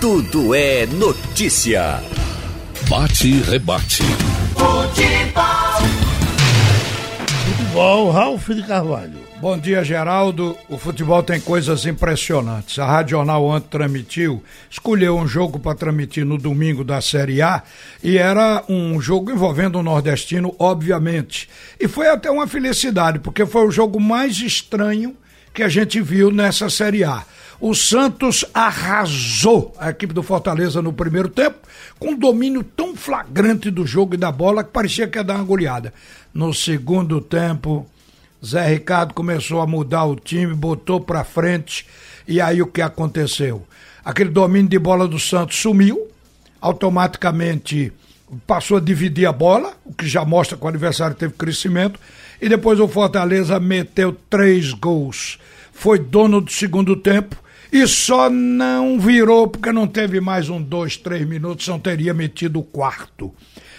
Tudo é notícia. Bate e rebate. Futebol. Futebol, Ralf de Carvalho. Bom dia, Geraldo. O futebol tem coisas impressionantes. A Rádio Jornal ontem transmitiu, escolheu um jogo para transmitir no domingo da Série A e era um jogo envolvendo o nordestino, obviamente. E foi até uma felicidade, porque foi o jogo mais estranho que a gente viu nessa Série A. O Santos arrasou a equipe do Fortaleza no primeiro tempo, com um domínio tão flagrante do jogo e da bola que parecia que ia dar uma goleada. No segundo tempo, Zé Ricardo começou a mudar o time, botou pra frente, e aí o que aconteceu? Aquele domínio de bola do Santos sumiu, automaticamente passou a dividir a bola, o que já mostra que o adversário teve crescimento, e depois o Fortaleza meteu três gols. Foi dono do segundo tempo e só não virou porque não teve mais um, dois, três minutos, não teria metido o quarto.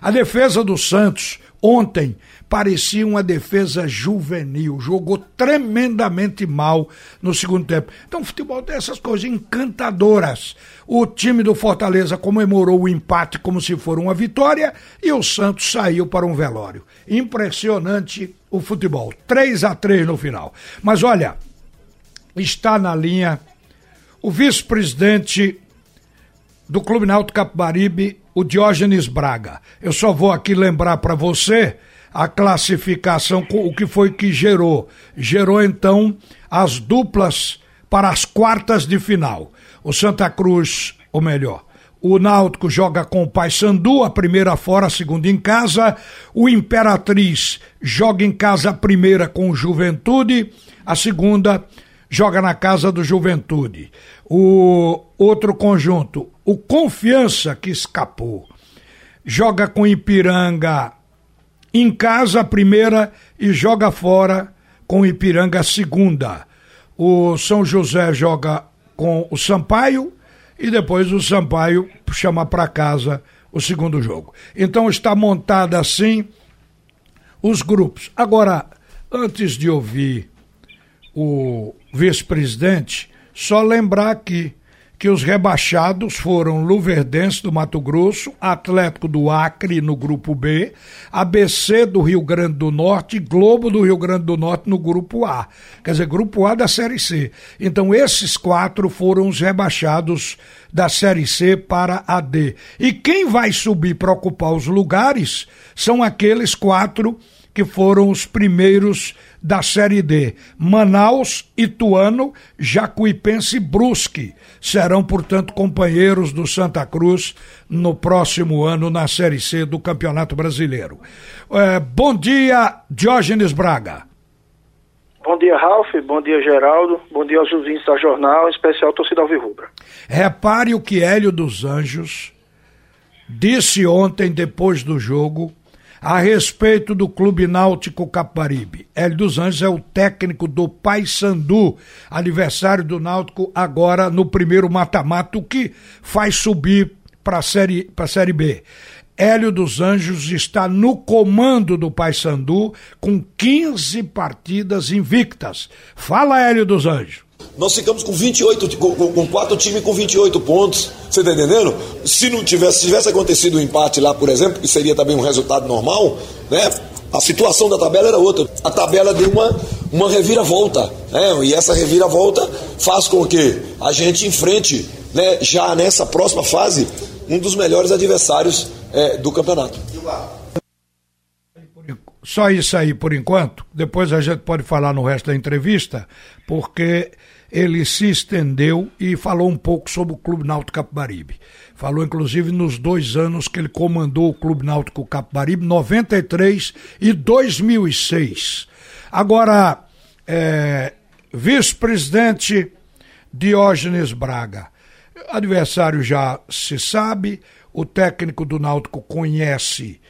A defesa do Santos ontem parecia uma defesa juvenil, jogou tremendamente mal no segundo tempo. Então o futebol tem essas coisas encantadoras. O time do Fortaleza comemorou o empate como se for uma vitória e o Santos saiu para um velório. Impressionante o futebol. 3 a 3 no final. Mas olha, está na linha o vice-presidente do Clube Náutico Capibaribe, o Diógenes Braga. Eu só vou aqui lembrar para você a classificação, o que foi que gerou. Gerou então as duplas para as quartas de final. O Santa Cruz, ou melhor, o Náutico joga com o Paysandu, a primeira fora, a segunda em casa. O Imperatriz joga em casa a primeira com o Juventude, a segunda joga na casa do Juventude. O outro conjunto, o Confiança, que escapou, joga com Ipiranga em casa a primeira e joga fora com Ipiranga a segunda. O São José joga com o Sampaio e depois o Sampaio chama para casa o segundo jogo. Então está montada assim os grupos. Agora, antes de ouvir o vice-presidente, só lembrar aqui que os rebaixados foram Luverdense do Mato Grosso, Atlético do Acre no grupo B, ABC do Rio Grande do Norte e Globo do Rio Grande do Norte no grupo A. Quer dizer, grupo A da Série C. Então esses quatro foram os rebaixados da Série C para a D. E quem vai subir para ocupar os lugares são aqueles quatro que foram os primeiros da Série D. Manaus, Ituano, Jacuipense e Brusque serão, portanto, companheiros do Santa Cruz no próximo ano na Série C do Campeonato Brasileiro. É, bom dia, Diógenes Braga. Bom dia, Ralf. Bom dia, Geraldo. Bom dia aos ouvintes da jornal, em especial torcida Alvirrubra. Repare o que Hélio dos Anjos disse ontem, depois do jogo, a respeito do Clube Náutico Caparibe. Hélio dos Anjos é o técnico do Paysandu, aniversário do Náutico agora no primeiro mata-mata, o que faz subir para série, a série B. Hélio dos Anjos está no comando do Paysandu com 15 partidas invictas. Fala, Hélio dos Anjos. Nós ficamos com 28, com, com quatro times com 28 pontos. Você está entendendo? Se não tivesse, se tivesse acontecido um empate lá, por exemplo, que seria também um resultado normal, né? A situação da tabela era outra. A tabela deu uma, uma reviravolta. Né? E essa reviravolta faz com que a gente enfrente, né, já nessa próxima fase, um dos melhores adversários é, do campeonato. Só isso aí por enquanto. Depois a gente pode falar no resto da entrevista, porque ele se estendeu e falou um pouco sobre o Clube Náutico Capibaribe. Falou inclusive nos dois anos que ele comandou o Clube Náutico Capibaribe, 93 e 2006. Agora, é, vice-presidente Diógenes Braga. Adversário já se sabe, o técnico do Náutico conhece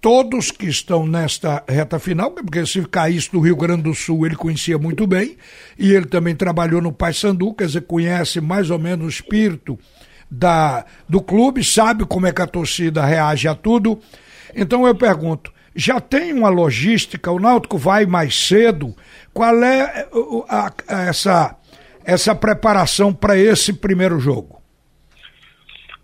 todos que estão nesta reta final, porque se caísse do Rio Grande do Sul ele conhecia muito bem, e ele também trabalhou no Paysandu, quer dizer, conhece mais ou menos o espírito da, do clube, sabe como é que a torcida reage a tudo. Então eu pergunto, já tem uma logística, o Náutico vai mais cedo, qual é a, a, essa, essa preparação para esse primeiro jogo?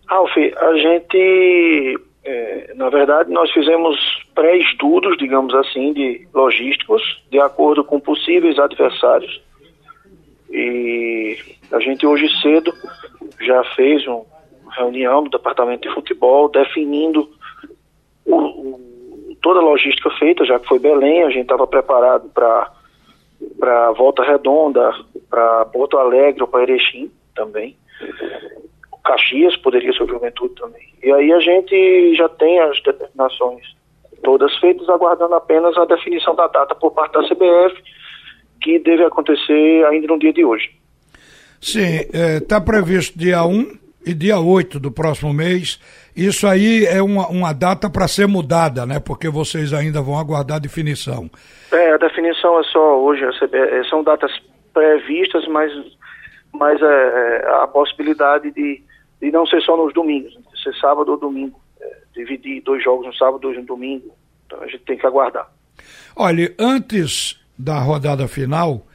Ralf, a gente, é, na verdade, nós fizemos pré-estudos, digamos assim, de logísticos, de acordo com possíveis adversários. E a gente hoje cedo já fez uma reunião do departamento de futebol definindo o, o, toda a logística feita, já que foi Belém, a gente estava preparado para para Volta Redonda, para Porto Alegre para Erechim também. Caxias poderia ser o Juventude também. E aí a gente já tem as determinações todas feitas, aguardando apenas a definição da data por parte da CBF, que deve acontecer ainda no dia de hoje. Sim, está é, previsto dia 1 e dia 8 do próximo mês. Isso aí é uma, uma data para ser mudada, né? Porque vocês ainda vão aguardar a definição. É, a definição é só hoje, é, são datas previstas, mas, mas é, é, a possibilidade de e não ser só nos domingos, né? ser sábado ou domingo. É, dividir dois jogos no sábado, dois no domingo. Então a gente tem que aguardar. Olha, antes da rodada final,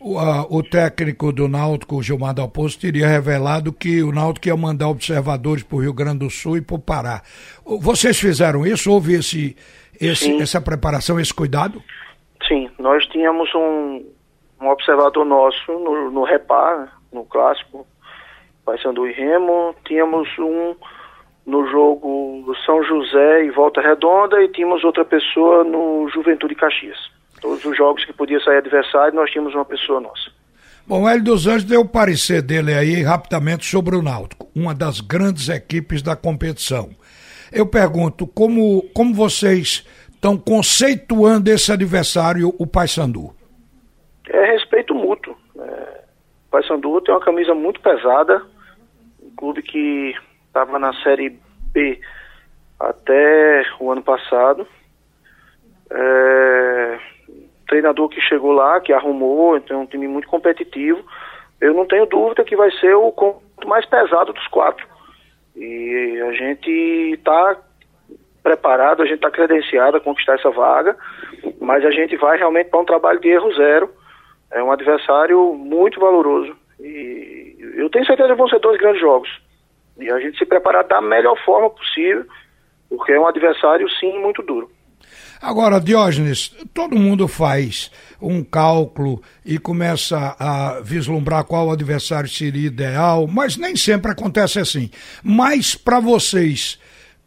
o, a, o técnico do Náutico, o Gilmar Dalpozo, teria revelado que o Náutico ia mandar observadores para o Rio Grande do Sul e para o Pará. Vocês fizeram isso? Houve esse, esse, essa preparação, esse cuidado? Sim, nós tínhamos um, um observador nosso no, no Repar, no clássico, Paysandu e Remo, tínhamos um no jogo São José e Volta Redonda e tínhamos outra pessoa no Juventude Caxias. Todos os jogos que podia sair adversário, nós tínhamos uma pessoa nossa. Bom, Hélio dos Anjos deu o parecer dele aí rapidamente sobre o Náutico, uma das grandes equipes da competição. Eu pergunto, como, como vocês estão conceituando esse adversário, o Paysandu? É respeito mútuo. É, o Paysandu tem uma camisa muito pesada, clube que estava na Série B até o ano passado. É, treinador que chegou lá, que arrumou, então é um time muito competitivo. Eu não tenho dúvida que vai ser o mais pesado dos quatro. E a gente está preparado, a gente está credenciado a conquistar essa vaga, mas a gente vai realmente para um trabalho de erro zero. É um adversário muito valoroso. Eu tenho certeza que vão ser dois grandes jogos. E a gente se preparar da melhor forma possível, porque é um adversário, sim, muito duro. Agora, Diógenes, todo mundo faz um cálculo e começa a vislumbrar qual adversário seria ideal, mas nem sempre acontece assim. Mas para vocês,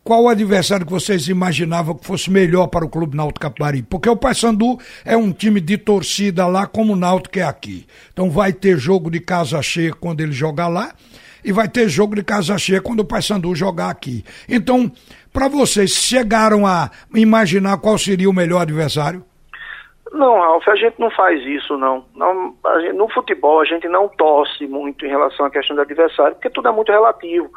qual o adversário que vocês imaginavam que fosse melhor para o Clube Náutico Capibari? Porque o Paysandu é um time de torcida lá como o Náutico é aqui. Então vai ter jogo de casa cheia quando ele jogar lá e vai ter jogo de casa cheia quando o Paysandu jogar aqui. Então, para vocês, chegaram a imaginar qual seria o melhor adversário? Não, Ralf, a gente não faz isso, não. não gente, no futebol, a gente não torce muito em relação à questão do adversário, porque tudo é muito relativo.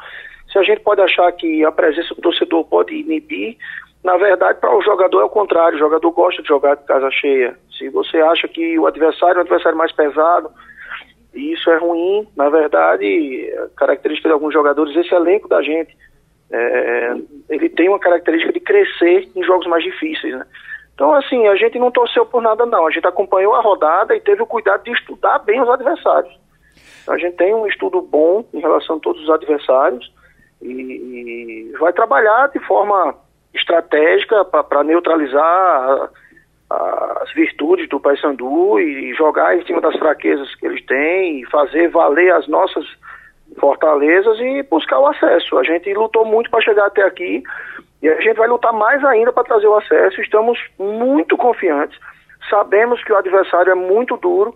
Se a gente pode achar que a presença do torcedor pode inibir, na verdade, para o jogador é o contrário. O jogador gosta de jogar de casa cheia. Se você acha que o adversário é um adversário mais pesado, e isso é ruim, na verdade, característica de alguns jogadores, esse elenco da gente, é, ele tem uma característica de crescer em jogos mais difíceis, né? Então, assim, a gente não torceu por nada, não. A gente acompanhou a rodada e teve o cuidado de estudar bem os adversários. Então, a gente tem um estudo bom em relação a todos os adversários e, e vai trabalhar de forma estratégica para neutralizar a, as virtudes do Paysandu e jogar em cima das fraquezas que eles têm e fazer valer as nossas fortalezas e buscar o acesso. A gente lutou muito para chegar até aqui e a gente vai lutar mais ainda para trazer o acesso. Estamos muito confiantes. Sabemos que o adversário é muito duro,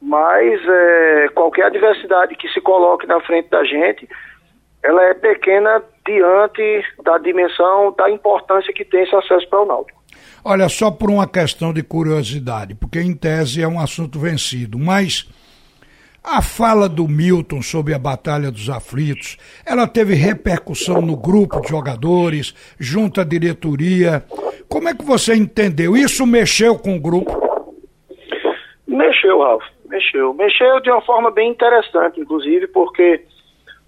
mas é, qualquer adversidade que se coloque na frente da gente, ela é pequena diante da dimensão, da importância que tem esse acesso para o Náutico. Olha, só por uma questão de curiosidade, porque em tese é um assunto vencido, mas a fala do Milton sobre a Batalha dos Aflitos, ela teve repercussão no grupo de jogadores, junto à diretoria. Como é que você entendeu? Isso mexeu com o grupo? Mexeu, Ralf, mexeu. Mexeu de uma forma bem interessante, inclusive, porque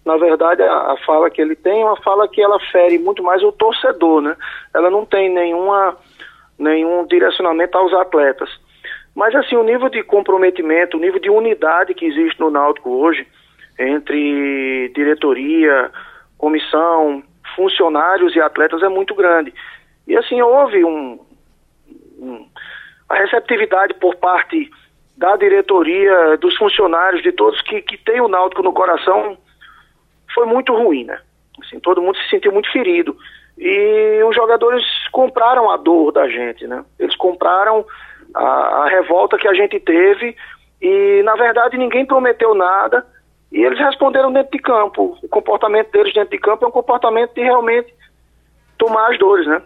na verdade, a, a, fala que ele tem é uma fala que ela fere muito mais o torcedor, né? Ela não tem nenhuma, nenhum direcionamento aos atletas. Mas, assim, o nível de comprometimento, o nível de unidade que existe no Náutico hoje, entre diretoria, comissão, funcionários e atletas é muito grande. E assim, houve um, um, a receptividade por parte da diretoria, dos funcionários, de todos que, que têm o Náutico no coração, foi muito ruim, né? Assim, todo mundo se sentiu muito ferido. E os jogadores compraram a dor da gente, né? Eles compraram a, a revolta que a gente teve e, na verdade, ninguém prometeu nada e eles responderam dentro de campo. O comportamento deles dentro de campo é um comportamento de realmente tomar as dores, né?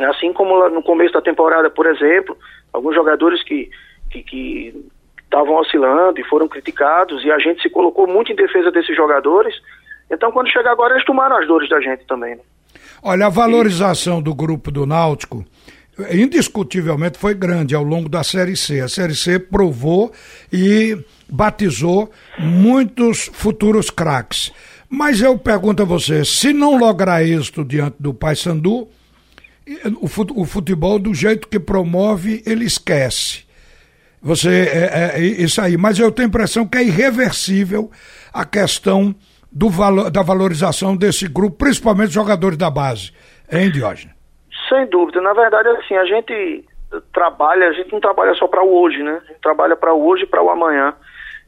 Assim como no começo da temporada, por exemplo, alguns jogadores que que estavam oscilando e foram criticados e a gente se colocou muito em defesa desses jogadores. Então, quando chega agora, eles tomaram as dores da gente também. Né? Olha, a valorização do grupo do Náutico indiscutivelmente foi grande ao longo da Série C. A Série C provou e batizou muitos futuros craques. Mas eu pergunto a você, se não lograr êxito diante do Paysandu, o futebol do jeito que promove, ele esquece. Você é, é, isso aí, mas eu tenho a impressão que é irreversível a questão do valor, da valorização desse grupo, principalmente jogadores da base. Hein, Diógenes? Sem dúvida. Na verdade, assim, a gente trabalha, a gente não trabalha só para o hoje, né? A gente trabalha para o hoje e para o amanhã.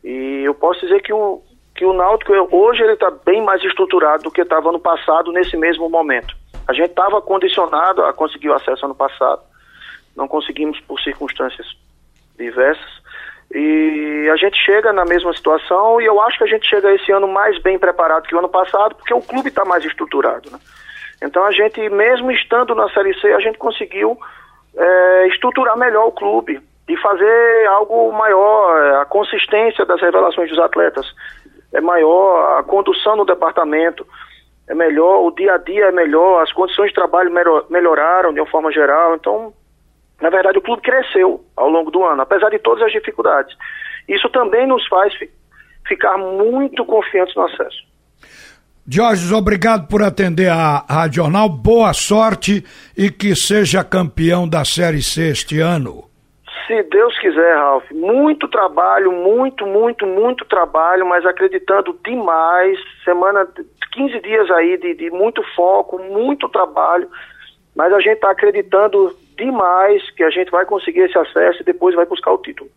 E eu posso dizer que o, que o Náutico hoje ele está bem mais estruturado do que estava no passado nesse mesmo momento. A gente estava condicionado a conseguir o acesso ano passado, não conseguimos por circunstâncias diversas. E a gente chega na mesma situação e eu acho que a gente chega esse ano mais bem preparado que o ano passado, porque o clube está mais estruturado. Né? Então a gente, mesmo estando na Série C, a gente conseguiu é, estruturar melhor o clube e fazer algo maior. A consistência das revelações dos atletas é maior, a condução no departamento é melhor, o dia a dia é melhor, as condições de trabalho melhoraram de uma forma geral. Então, na verdade, o clube cresceu ao longo do ano, apesar de todas as dificuldades. Isso também nos faz ficar muito confiantes no acesso. Jorge, obrigado por atender a Rádio Jornal. Boa sorte e que seja campeão da Série C este ano. Se Deus quiser, Ralf. Muito trabalho, muito, muito, muito trabalho, mas acreditando demais. Semana, 15 dias aí de, de muito foco, muito trabalho. Mas a gente está acreditando demais que a gente vai conseguir esse acesso e depois vai buscar o título.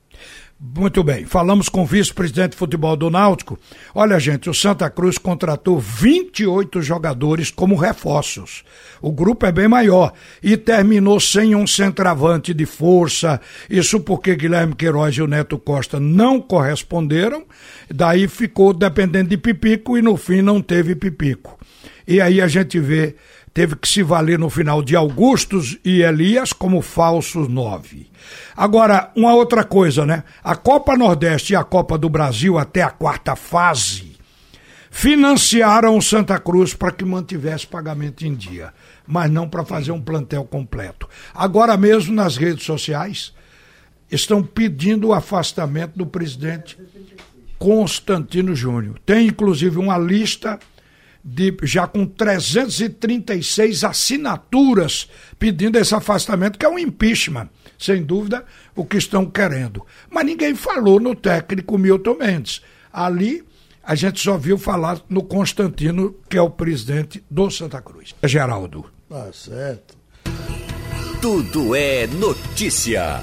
Muito bem, falamos com o vice-presidente de futebol do Náutico. Olha, gente, o Santa Cruz contratou 28 jogadores como reforços. O grupo é bem maior e terminou sem um centroavante de força. Isso porque Guilherme Queiroz e o Neto Costa não corresponderam. Daí ficou dependendo de Pipico e no fim não teve Pipico. E aí a gente vê, teve que se valer no final de Augustos e Elias como falsos nove. Agora, uma outra coisa, né? A Copa Nordeste e a Copa do Brasil até a quarta fase financiaram o Santa Cruz para que mantivesse pagamento em dia, mas não para fazer um plantel completo. Agora mesmo nas redes sociais estão pedindo o afastamento do presidente Constantino Júnior. Tem inclusive uma lista de, já com 336 assinaturas pedindo esse afastamento, que é um impeachment sem dúvida, o que estão querendo. Mas ninguém falou no técnico Milton Mendes. Ali a gente só viu falar no Constantino, que é o presidente do Santa Cruz. Geraldo. Tá certo. Tudo é notícia.